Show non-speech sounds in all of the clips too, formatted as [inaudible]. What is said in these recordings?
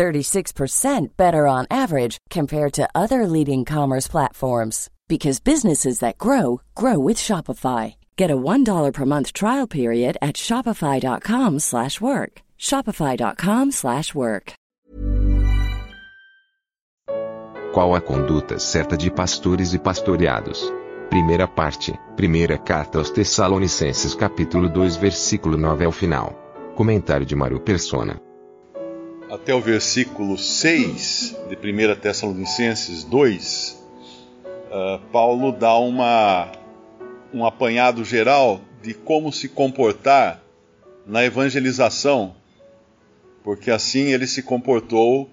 36% better on average compared to other leading commerce platforms because businesses that grow grow with Shopify. Get a $1 per month trial period at shopify.com/work. shopify.com/work. Qual a conduta certa de pastores e pastoreados? Primeira parte, primeira carta aos Tessalonicenses, capítulo 2, versículo 9 ao final. Comentário de Mário Persona. Até o versículo 6 de 1 Tessalonicenses 2, uh, Paulo dá uma, um apanhado geral de como se comportar na evangelização, porque assim ele se comportou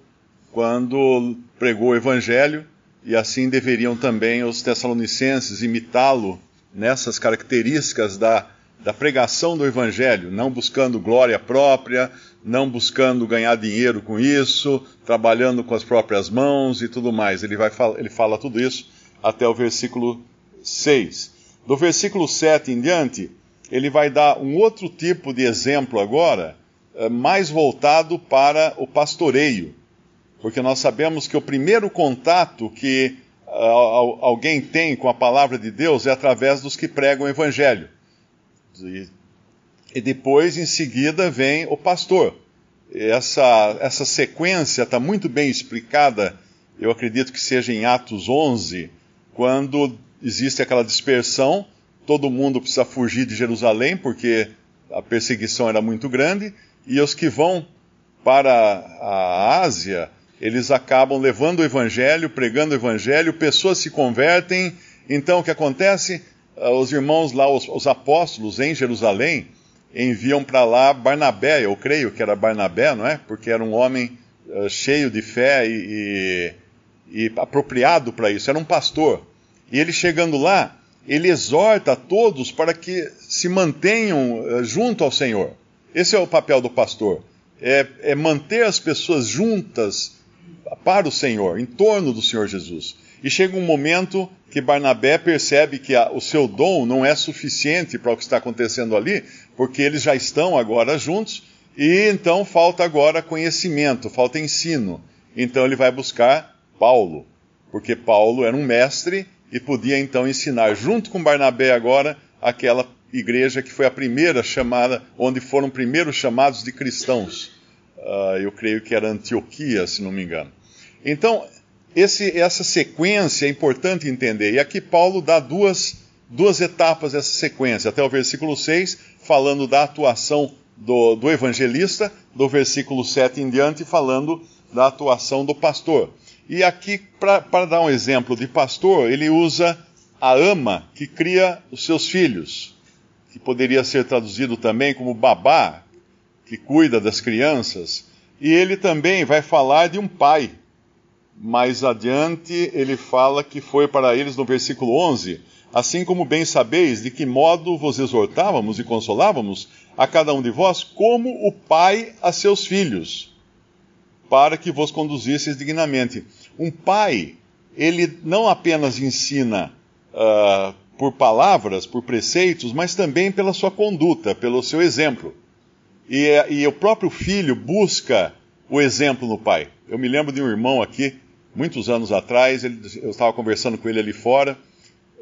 quando pregou o evangelho e assim deveriam também os tessalonicenses imitá-lo nessas características da, da pregação do evangelho, não buscando glória própria, não buscando ganhar dinheiro com isso, trabalhando com as próprias mãos e tudo mais. Ele, vai, ele fala tudo isso até o versículo 6. Do versículo 7 em diante, ele vai dar um outro tipo de exemplo agora, eh, mais voltado para o pastoreio. Porque nós sabemos que o primeiro contato que uh, alguém tem com a palavra de Deus é através dos que pregam o evangelho. E, e depois, em seguida, vem o pastor. Essa, essa sequência está muito bem explicada, eu acredito que seja em Atos 11, quando existe aquela dispersão, todo mundo precisa fugir de Jerusalém porque a perseguição era muito grande, e os que vão para a Ásia, eles acabam levando o evangelho, pregando o evangelho, pessoas se convertem. Então o que acontece? Ah, os irmãos lá, os, os apóstolos em Jerusalém, enviam para lá Barnabé, eu creio que era Barnabé, não é? Porque era um homem uh, cheio de fé e, e, e apropriado para isso, era um pastor. E ele chegando lá, ele exorta a todos para que se mantenham uh, junto ao Senhor. Esse é o papel do pastor, é, é manter as pessoas juntas para o Senhor, em torno do Senhor Jesus. E chega um momento que Barnabé percebe que a, o seu dom não é suficiente para o que está acontecendo ali, porque eles já estão agora juntos, e então falta agora conhecimento, falta ensino. Então ele vai buscar Paulo, porque Paulo era um mestre e podia então ensinar, junto com Barnabé agora, aquela igreja que foi a primeira chamada, onde foram primeiros chamados de cristãos. Uh, eu creio que era Antioquia, se não me engano. Então, esse, essa sequência é importante entender. E aqui Paulo dá duas, duas etapas dessa sequência, até o versículo 6, falando da atuação do, do evangelista, do versículo 7 em diante, falando da atuação do pastor. E aqui, para dar um exemplo de pastor, ele usa a ama que cria os seus filhos, que poderia ser traduzido também como babá, que cuida das crianças. E ele também vai falar de um pai. Mais adiante, ele fala que foi para eles no versículo 11: Assim como bem sabeis de que modo vos exortávamos e consolávamos a cada um de vós, como o pai a seus filhos para que vos conduzisseis dignamente. Um pai, ele não apenas ensina uh, por palavras, por preceitos, mas também pela sua conduta, pelo seu exemplo. E, e o próprio filho busca o exemplo no pai. Eu me lembro de um irmão aqui, muitos anos atrás, ele, eu estava conversando com ele ali fora,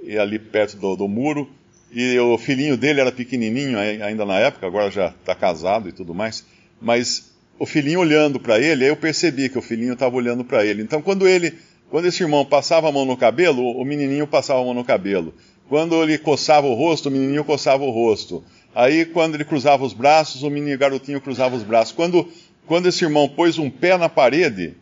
e ali perto do, do muro, e o filhinho dele era pequenininho ainda na época, agora já está casado e tudo mais, mas o filhinho olhando para ele, aí eu percebi que o filhinho estava olhando para ele. Então, quando ele, quando esse irmão passava a mão no cabelo, o menininho passava a mão no cabelo. Quando ele coçava o rosto, o menininho coçava o rosto. Aí, quando ele cruzava os braços, o menino garotinho cruzava os braços. Quando, quando esse irmão pôs um pé na parede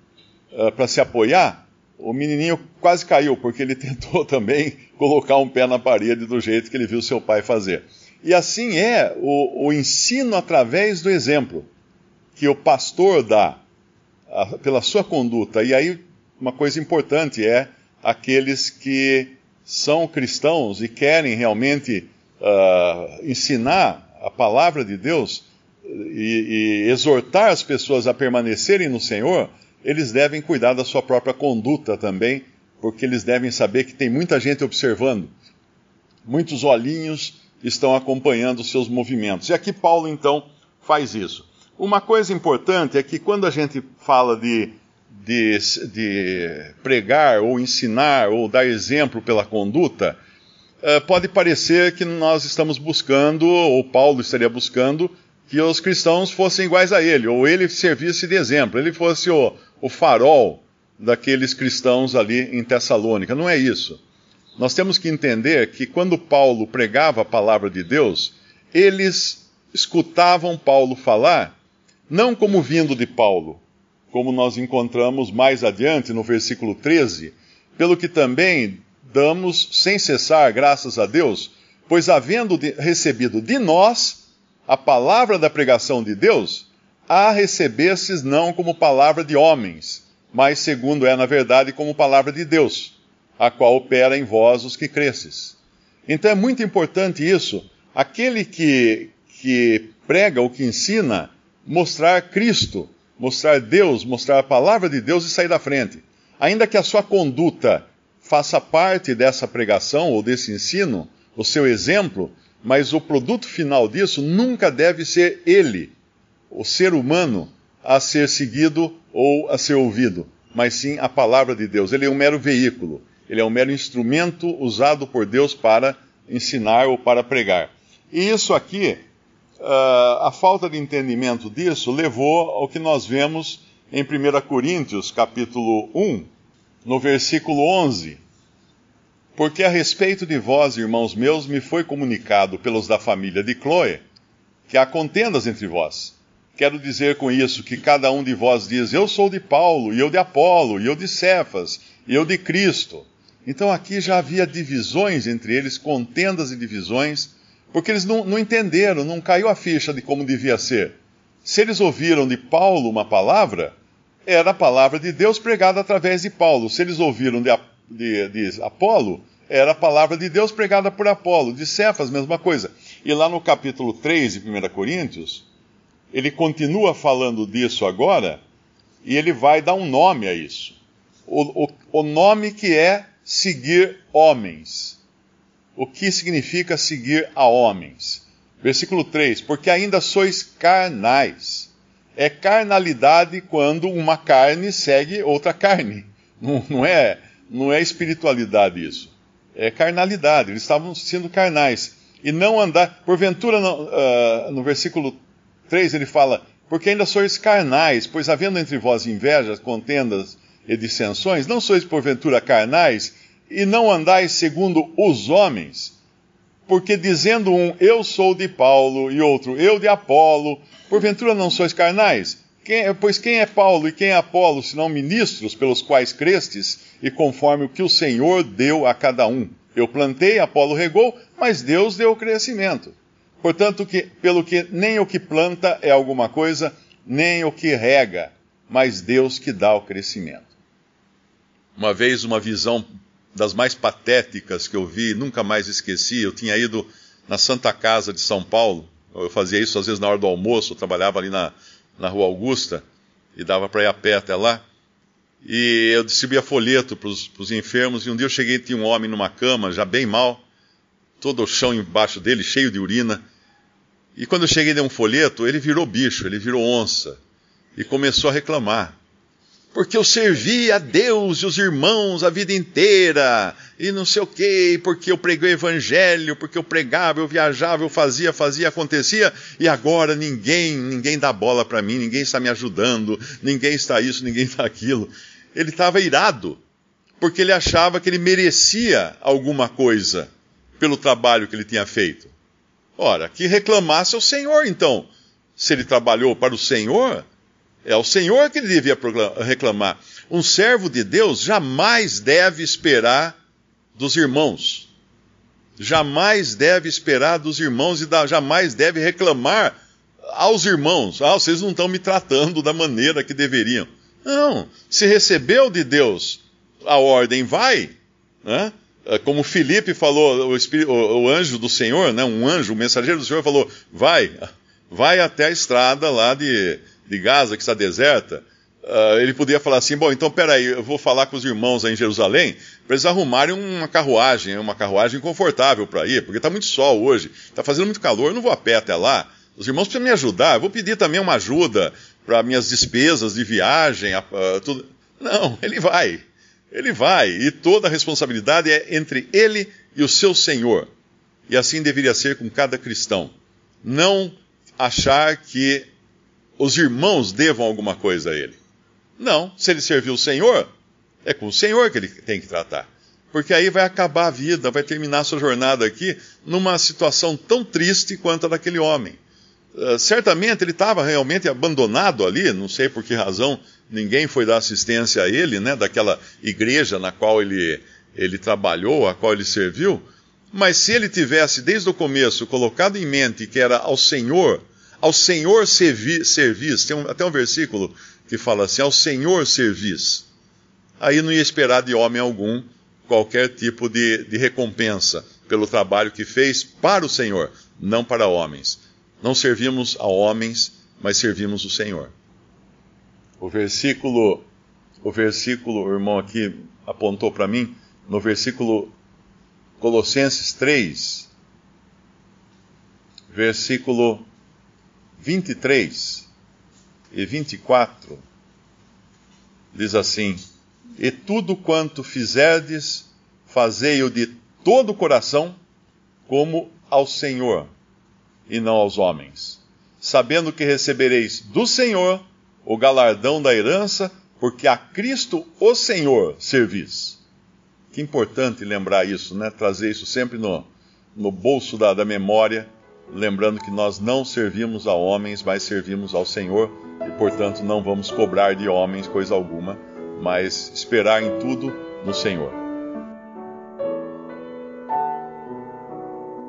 uh, para se apoiar, o menininho quase caiu, porque ele [laughs] tentou também colocar um pé na parede do jeito que ele viu seu pai fazer. E assim é o, o ensino através do exemplo que o pastor dá a, pela sua conduta. E aí, uma coisa importante é aqueles que são cristãos e querem realmente uh, ensinar a palavra de Deus e, e exortar as pessoas a permanecerem no Senhor, eles devem cuidar da sua própria conduta também, porque eles devem saber que tem muita gente observando, muitos olhinhos estão acompanhando os seus movimentos. E aqui Paulo então faz isso. Uma coisa importante é que quando a gente fala de, de, de pregar ou ensinar ou dar exemplo pela conduta, uh, pode parecer que nós estamos buscando, ou Paulo estaria buscando, que os cristãos fossem iguais a ele, ou ele servisse de exemplo, ele fosse o, o farol daqueles cristãos ali em Tessalônica. Não é isso. Nós temos que entender que quando Paulo pregava a palavra de Deus, eles escutavam Paulo falar, não como vindo de Paulo, como nós encontramos mais adiante no versículo 13, pelo que também damos sem cessar graças a Deus, pois havendo de, recebido de nós a palavra da pregação de Deus, a recebestes não como palavra de homens, mas segundo é na verdade como palavra de Deus a qual opera em vós os que cresces. Então é muito importante isso. Aquele que, que prega ou que ensina, mostrar Cristo, mostrar Deus, mostrar a palavra de Deus e sair da frente. Ainda que a sua conduta faça parte dessa pregação ou desse ensino, o seu exemplo, mas o produto final disso nunca deve ser ele, o ser humano, a ser seguido ou a ser ouvido, mas sim a palavra de Deus. Ele é um mero veículo. Ele é um mero instrumento usado por Deus para ensinar ou para pregar. E isso aqui, uh, a falta de entendimento disso levou ao que nós vemos em 1 Coríntios, capítulo 1, no versículo 11. Porque a respeito de vós, irmãos meus, me foi comunicado pelos da família de Chloe que há contendas entre vós. Quero dizer com isso que cada um de vós diz: Eu sou de Paulo, e eu de Apolo, e eu de Cefas, e eu de Cristo. Então aqui já havia divisões entre eles, contendas e divisões, porque eles não, não entenderam, não caiu a ficha de como devia ser. Se eles ouviram de Paulo uma palavra, era a palavra de Deus pregada através de Paulo. Se eles ouviram de, de, de Apolo, era a palavra de Deus pregada por Apolo. De Cefas, mesma coisa. E lá no capítulo 3 de 1 Coríntios, ele continua falando disso agora, e ele vai dar um nome a isso. O, o, o nome que é seguir homens. O que significa seguir a homens? Versículo 3: Porque ainda sois carnais. É carnalidade quando uma carne segue outra carne. Não, não, é, não é espiritualidade isso. É carnalidade. Eles estavam sendo carnais. E não andar. Porventura, no, uh, no versículo 3 ele fala: Porque ainda sois carnais, pois havendo entre vós invejas, contendas e dissensões, não sois porventura carnais, e não andais segundo os homens? Porque dizendo um, eu sou de Paulo, e outro, eu de Apolo, porventura não sois carnais? Quem, pois quem é Paulo e quem é Apolo, senão ministros pelos quais crestes, e conforme o que o Senhor deu a cada um? Eu plantei, Apolo regou, mas Deus deu o crescimento. Portanto, que, pelo que nem o que planta é alguma coisa, nem o que rega, mas Deus que dá o crescimento uma vez uma visão das mais patéticas que eu vi, nunca mais esqueci. Eu tinha ido na Santa Casa de São Paulo, eu fazia isso às vezes na hora do almoço, eu trabalhava ali na, na Rua Augusta e dava para ir a pé até lá. E eu distribuía folheto para os enfermos. E um dia eu cheguei tinha um homem numa cama, já bem mal, todo o chão embaixo dele, cheio de urina. E quando eu cheguei e dei um folheto, ele virou bicho, ele virou onça e começou a reclamar porque eu servi a Deus e os irmãos a vida inteira, e não sei o quê, porque eu preguei o evangelho, porque eu pregava, eu viajava, eu fazia, fazia, acontecia, e agora ninguém, ninguém dá bola para mim, ninguém está me ajudando, ninguém está isso, ninguém está aquilo. Ele estava irado, porque ele achava que ele merecia alguma coisa pelo trabalho que ele tinha feito. Ora, que reclamasse ao Senhor então. Se ele trabalhou para o Senhor, é ao Senhor que ele devia reclamar. Um servo de Deus jamais deve esperar dos irmãos. Jamais deve esperar dos irmãos e jamais deve reclamar aos irmãos. Ah, vocês não estão me tratando da maneira que deveriam. Não. Se recebeu de Deus a ordem, vai. Né? É, como Felipe falou, o, espírito, o, o, anjo do Senhor, né? um anjo, o mensageiro do Senhor falou: vai, vai até a estrada lá de, de Gaza, que está deserta. Uh, ele podia falar assim: bom, então peraí, eu vou falar com os irmãos aí em Jerusalém para eles arrumarem uma carruagem, uma carruagem confortável para ir, porque está muito sol hoje, está fazendo muito calor, eu não vou a pé até lá. Os irmãos precisam me ajudar, eu vou pedir também uma ajuda para minhas despesas de viagem, uh, tudo. Não, ele vai. Ele vai, e toda a responsabilidade é entre ele e o seu Senhor. E assim deveria ser com cada cristão. Não achar que os irmãos devam alguma coisa a ele. Não, se ele serviu o Senhor, é com o Senhor que ele tem que tratar. Porque aí vai acabar a vida, vai terminar a sua jornada aqui numa situação tão triste quanto a daquele homem. Uh, certamente ele estava realmente abandonado ali, não sei por que razão ninguém foi dar assistência a ele, né, daquela igreja na qual ele, ele trabalhou, a qual ele serviu. Mas se ele tivesse, desde o começo, colocado em mente que era ao Senhor, ao Senhor servi, servis, tem um, até um versículo que fala assim: ao Senhor servis. Aí não ia esperar de homem algum qualquer tipo de, de recompensa pelo trabalho que fez para o Senhor, não para homens. Não servimos a homens, mas servimos o Senhor. O versículo, o versículo, o irmão aqui apontou para mim, no versículo Colossenses 3, versículo 23 e 24, diz assim: E tudo quanto fizerdes, fazei-o de todo o coração, como ao Senhor, e não aos homens, sabendo que recebereis do Senhor o galardão da herança, porque a Cristo o Senhor servis. Que importante lembrar isso, né? Trazer isso sempre no, no bolso da, da memória, lembrando que nós não servimos a homens, mas servimos ao Senhor e, portanto, não vamos cobrar de homens coisa alguma, mas esperar em tudo no Senhor.